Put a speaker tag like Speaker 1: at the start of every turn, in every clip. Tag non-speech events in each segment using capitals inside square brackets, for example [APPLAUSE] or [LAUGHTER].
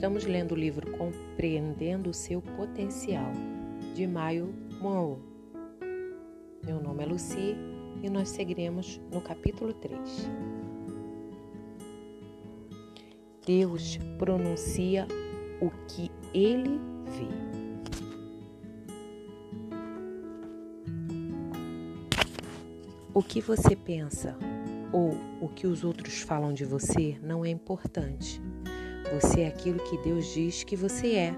Speaker 1: Estamos lendo o livro Compreendendo o Seu Potencial, de Maio Monroe. Meu nome é Lucy e nós seguiremos no capítulo 3. Deus pronuncia o que ele vê. O que você pensa ou o que os outros falam de você não é importante. Você é aquilo que Deus diz que você é.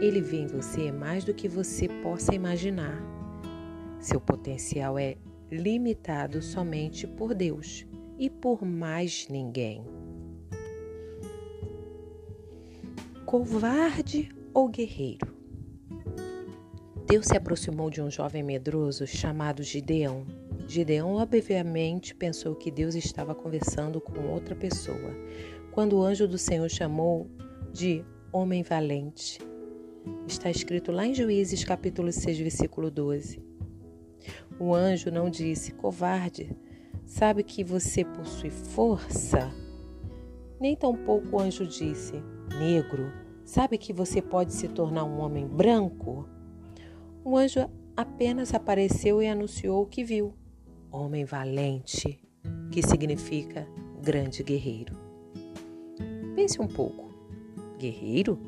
Speaker 1: Ele vê em você mais do que você possa imaginar. Seu potencial é limitado somente por Deus e por mais ninguém. Covarde ou guerreiro? Deus se aproximou de um jovem medroso chamado Gideão. Gideão obviamente pensou que Deus estava conversando com outra pessoa, quando o anjo do Senhor chamou de homem valente. Está escrito lá em Juízes capítulo 6, versículo 12. O anjo não disse, covarde, sabe que você possui força? Nem tampouco o anjo disse, negro, sabe que você pode se tornar um homem branco? O anjo apenas apareceu e anunciou o que viu: homem valente, que significa grande guerreiro. Pense um pouco. Guerreiro?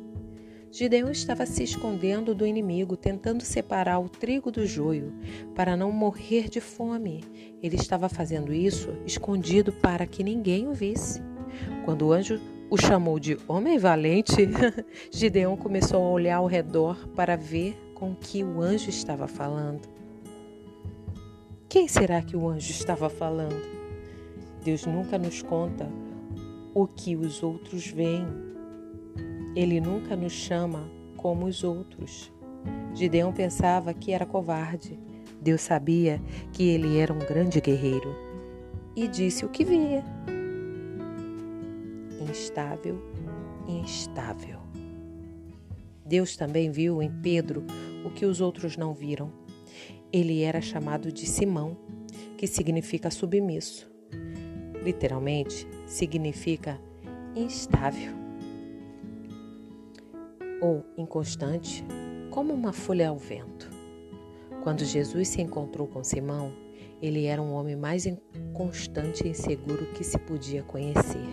Speaker 1: Gideão estava se escondendo do inimigo, tentando separar o trigo do joio para não morrer de fome. Ele estava fazendo isso escondido para que ninguém o visse. Quando o anjo o chamou de homem valente, [LAUGHS] Gideão começou a olhar ao redor para ver com que o anjo estava falando. Quem será que o anjo estava falando? Deus nunca nos conta o que os outros veem. Ele nunca nos chama como os outros. Gideão pensava que era covarde. Deus sabia que ele era um grande guerreiro e disse o que via. Instável, instável. Deus também viu em Pedro o que os outros não viram. Ele era chamado de Simão, que significa submisso. Literalmente, significa instável ou inconstante, como uma folha ao vento. Quando Jesus se encontrou com Simão, ele era um homem mais inconstante e inseguro que se podia conhecer.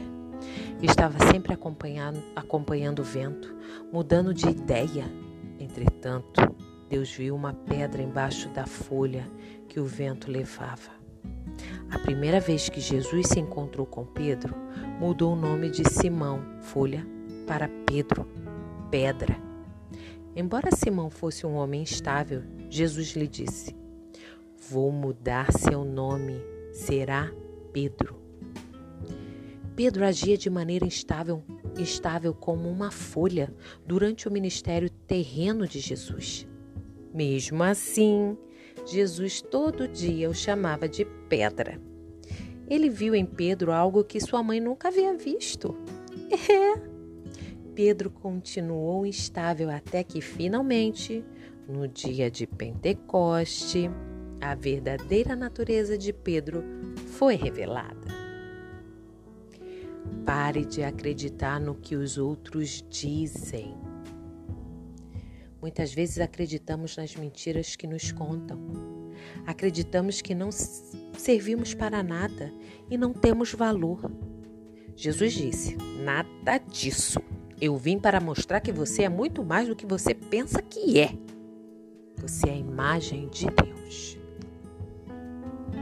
Speaker 1: Estava sempre acompanhando, acompanhando o vento, mudando de ideia. Entretanto, Deus viu uma pedra embaixo da folha que o vento levava. A primeira vez que Jesus se encontrou com Pedro, mudou o nome de Simão, folha, para Pedro, pedra. Embora Simão fosse um homem instável, Jesus lhe disse: Vou mudar seu nome, será Pedro. Pedro agia de maneira instável, instável como uma folha durante o ministério terreno de Jesus. Mesmo assim, Jesus todo dia o chamava de pedra. Ele viu em Pedro algo que sua mãe nunca havia visto. [LAUGHS] É. Pedro continuou instável até que finalmente, no dia de Pentecoste, a verdadeira natureza de Pedro foi revelada. Pare de acreditar no que os outros dizem. Muitas vezes acreditamos nas mentiras que nos contam. Acreditamos que não servimos para nada e não temos valor. Jesus disse: Nada disso. Eu vim para mostrar que você é muito mais do que você pensa que é. Você é a imagem de Deus.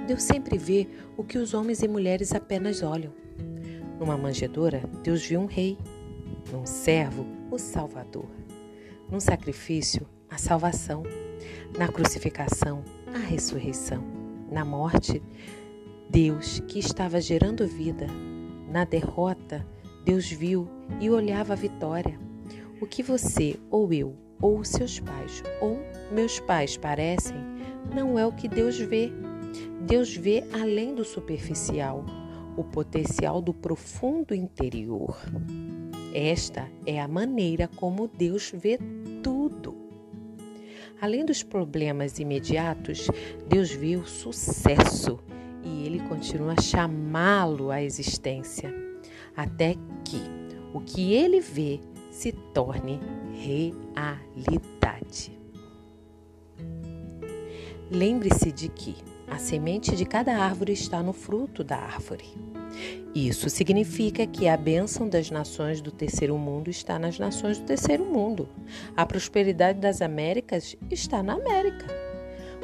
Speaker 1: Deus sempre vê o que os homens e mulheres apenas olham. Numa manjedoura, Deus viu um rei. Num servo, o Salvador no sacrifício, a salvação, na crucificação, a ressurreição, na morte, Deus que estava gerando vida, na derrota, Deus viu e olhava a vitória. O que você, ou eu, ou seus pais, ou meus pais parecem, não é o que Deus vê. Deus vê além do superficial, o potencial do profundo interior. Esta é a maneira como Deus vê tudo. Além dos problemas imediatos, Deus vê o sucesso e ele continua a chamá-lo à existência, até que o que ele vê se torne realidade. Lembre-se de que a semente de cada árvore está no fruto da árvore. Isso significa que a bênção das nações do terceiro mundo está nas nações do terceiro mundo. A prosperidade das Américas está na América.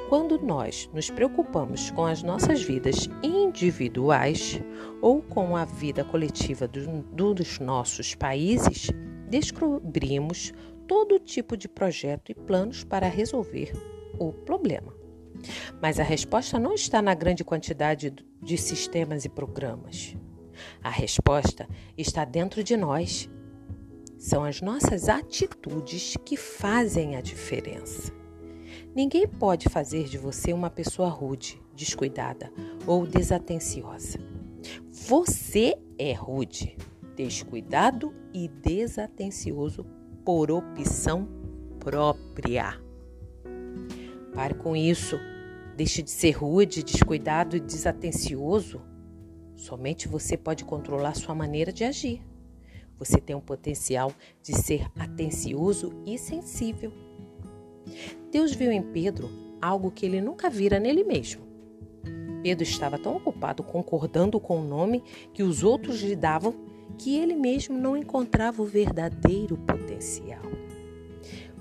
Speaker 1: Quando nós nos preocupamos com as nossas vidas individuais ou com a vida coletiva do, dos nossos países, descobrimos todo tipo de projeto e planos para resolver o problema. Mas a resposta não está na grande quantidade de sistemas e programas. A resposta está dentro de nós. São as nossas atitudes que fazem a diferença. Ninguém pode fazer de você uma pessoa rude, descuidada ou desatenciosa. Você é rude, descuidado e desatencioso por opção própria. Pare com isso. Deixe de ser rude, descuidado e desatencioso. Somente você pode controlar sua maneira de agir. Você tem o potencial de ser atencioso e sensível. Deus viu em Pedro algo que ele nunca vira nele mesmo. Pedro estava tão ocupado concordando com o nome que os outros lhe davam que ele mesmo não encontrava o verdadeiro potencial.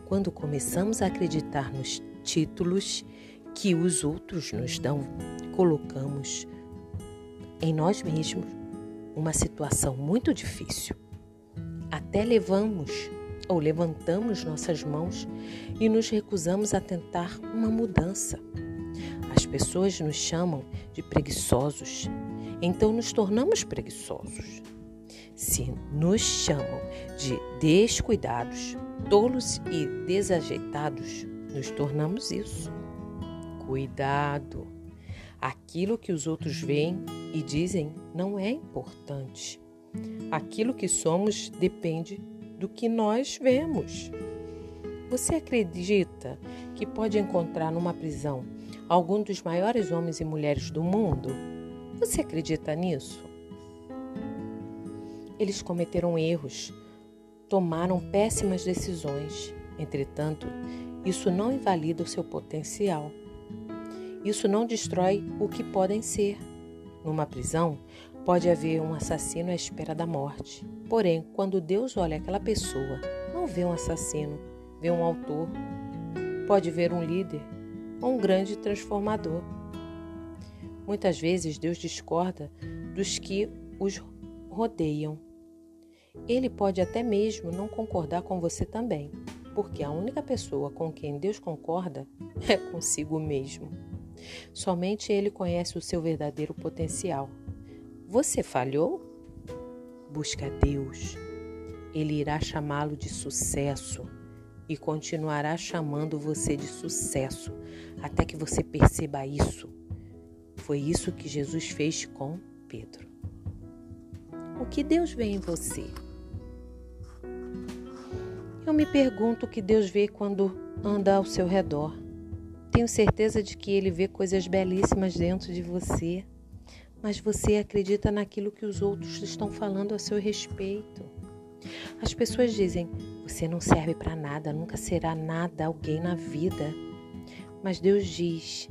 Speaker 1: Quando começamos a acreditar nos títulos que os outros nos dão, colocamos em nós mesmos uma situação muito difícil. Até levamos ou levantamos nossas mãos e nos recusamos a tentar uma mudança. As pessoas nos chamam de preguiçosos, então nos tornamos preguiçosos. Se nos chamam de descuidados, tolos e desajeitados, nos tornamos isso. Cuidado! Aquilo que os outros veem e dizem não é importante. Aquilo que somos depende do que nós vemos. Você acredita que pode encontrar numa prisão algum dos maiores homens e mulheres do mundo? Você acredita nisso? Eles cometeram erros, tomaram péssimas decisões. Entretanto, isso não invalida o seu potencial. Isso não destrói o que podem ser. Numa prisão, pode haver um assassino à espera da morte. Porém, quando Deus olha aquela pessoa, não vê um assassino, vê um autor. Pode ver um líder ou um grande transformador. Muitas vezes Deus discorda dos que os rodeiam. Ele pode até mesmo não concordar com você também, porque a única pessoa com quem Deus concorda é consigo mesmo. Somente Ele conhece o seu verdadeiro potencial. Você falhou? Busca Deus. Ele irá chamá-lo de sucesso e continuará chamando você de sucesso até que você perceba isso. Foi isso que Jesus fez com Pedro. O que Deus vê em você? Me pergunto o que Deus vê quando anda ao seu redor. Tenho certeza de que Ele vê coisas belíssimas dentro de você, mas você acredita naquilo que os outros estão falando a seu respeito. As pessoas dizem: você não serve para nada, nunca será nada alguém na vida. Mas Deus diz: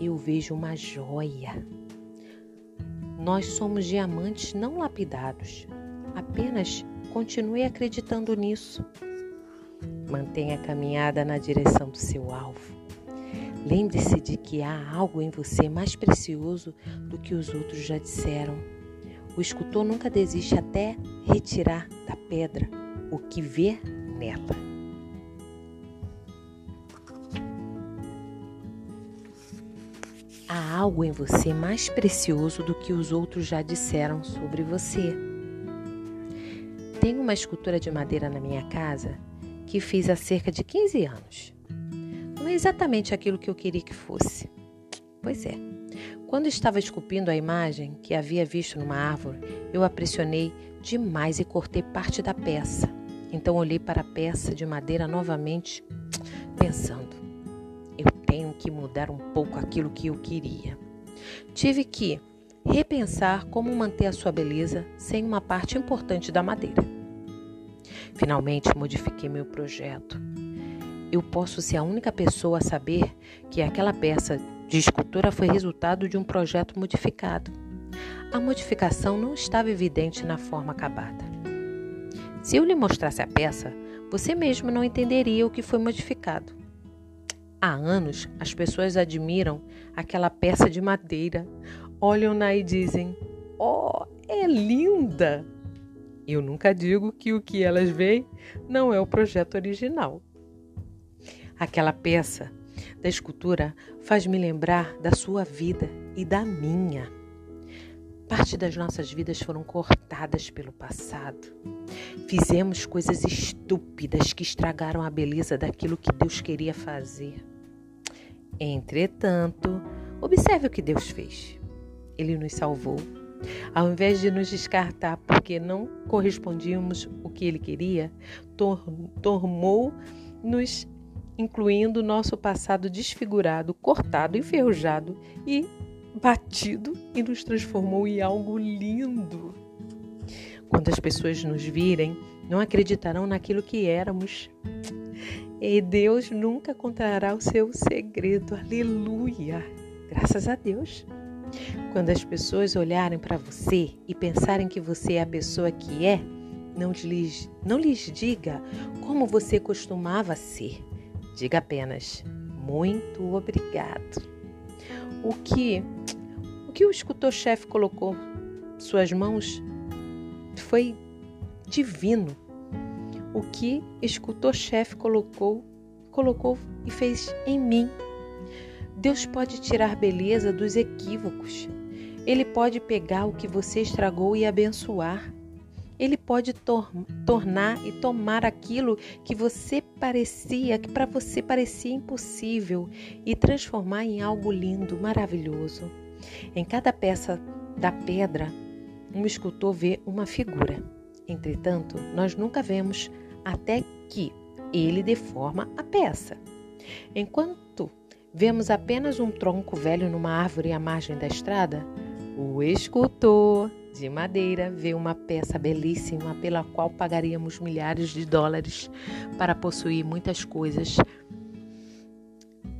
Speaker 1: eu vejo uma joia. Nós somos diamantes não lapidados, apenas Continue acreditando nisso. Mantenha a caminhada na direção do seu alvo. Lembre-se de que há algo em você mais precioso do que os outros já disseram. O escultor nunca desiste até retirar da pedra o que vê nela. Há algo em você mais precioso do que os outros já disseram sobre você. Uma escultura de madeira na minha casa que fiz há cerca de 15 anos. Não é exatamente aquilo que eu queria que fosse. Pois é. Quando estava esculpindo a imagem que havia visto numa árvore, eu a pressionei demais e cortei parte da peça. Então olhei para a peça de madeira novamente, pensando: eu tenho que mudar um pouco aquilo que eu queria. Tive que repensar como manter a sua beleza sem uma parte importante da madeira. Finalmente modifiquei meu projeto. Eu posso ser a única pessoa a saber que aquela peça de escultura foi resultado de um projeto modificado. A modificação não estava evidente na forma acabada. Se eu lhe mostrasse a peça, você mesmo não entenderia o que foi modificado. Há anos, as pessoas admiram aquela peça de madeira, olham-na e dizem: Oh, é linda! Eu nunca digo que o que elas veem não é o projeto original. Aquela peça da escultura faz-me lembrar da sua vida e da minha. Parte das nossas vidas foram cortadas pelo passado. Fizemos coisas estúpidas que estragaram a beleza daquilo que Deus queria fazer. Entretanto, observe o que Deus fez. Ele nos salvou. Ao invés de nos descartar porque não correspondíamos o que ele queria, tornou-nos incluindo nosso passado desfigurado, cortado, enferrujado e batido e nos transformou em algo lindo. Quando as pessoas nos virem, não acreditarão naquilo que éramos. E Deus nunca contará o seu segredo. Aleluia! Graças a Deus. Quando as pessoas olharem para você e pensarem que você é a pessoa que é, não lhes, não lhes diga como você costumava ser. Diga apenas muito obrigado. O que o que o escultor-chefe colocou suas mãos foi divino. O que escultor-chefe colocou colocou e fez em mim. Deus pode tirar beleza dos equívocos. Ele pode pegar o que você estragou e abençoar. Ele pode tor tornar e tomar aquilo que você parecia, que para você parecia impossível, e transformar em algo lindo, maravilhoso. Em cada peça da pedra, um escultor vê uma figura. Entretanto, nós nunca vemos até que ele deforma a peça. Enquanto vemos apenas um tronco velho numa árvore à margem da estrada, o escultor de madeira vê uma peça belíssima pela qual pagaríamos milhares de dólares para possuir muitas coisas.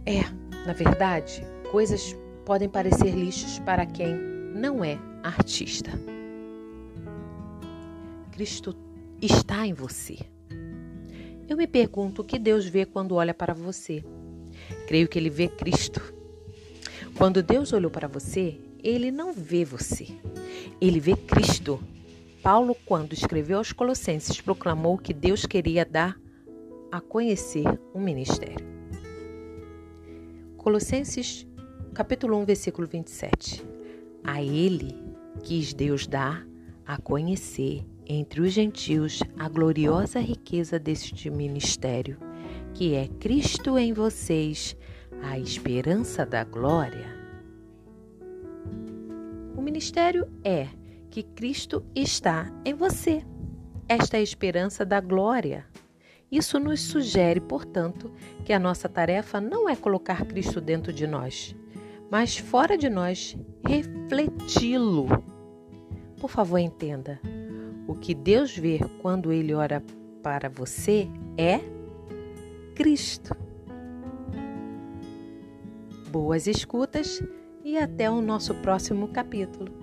Speaker 1: É, na verdade, coisas podem parecer lixos para quem não é artista. Cristo está em você. Eu me pergunto o que Deus vê quando olha para você. Creio que ele vê Cristo. Quando Deus olhou para você, ele não vê você. Ele vê Cristo. Paulo, quando escreveu aos Colossenses, proclamou que Deus queria dar a conhecer um ministério. Colossenses, capítulo 1, versículo 27. A ele quis Deus dar a conhecer entre os gentios a gloriosa riqueza deste ministério, que é Cristo em vocês, a esperança da glória. O ministério é que Cristo está em você. Esta é a esperança da glória. Isso nos sugere, portanto, que a nossa tarefa não é colocar Cristo dentro de nós, mas fora de nós, refleti-lo. Por favor, entenda: o que Deus vê quando Ele ora para você é Cristo. Boas escutas e até o nosso próximo capítulo.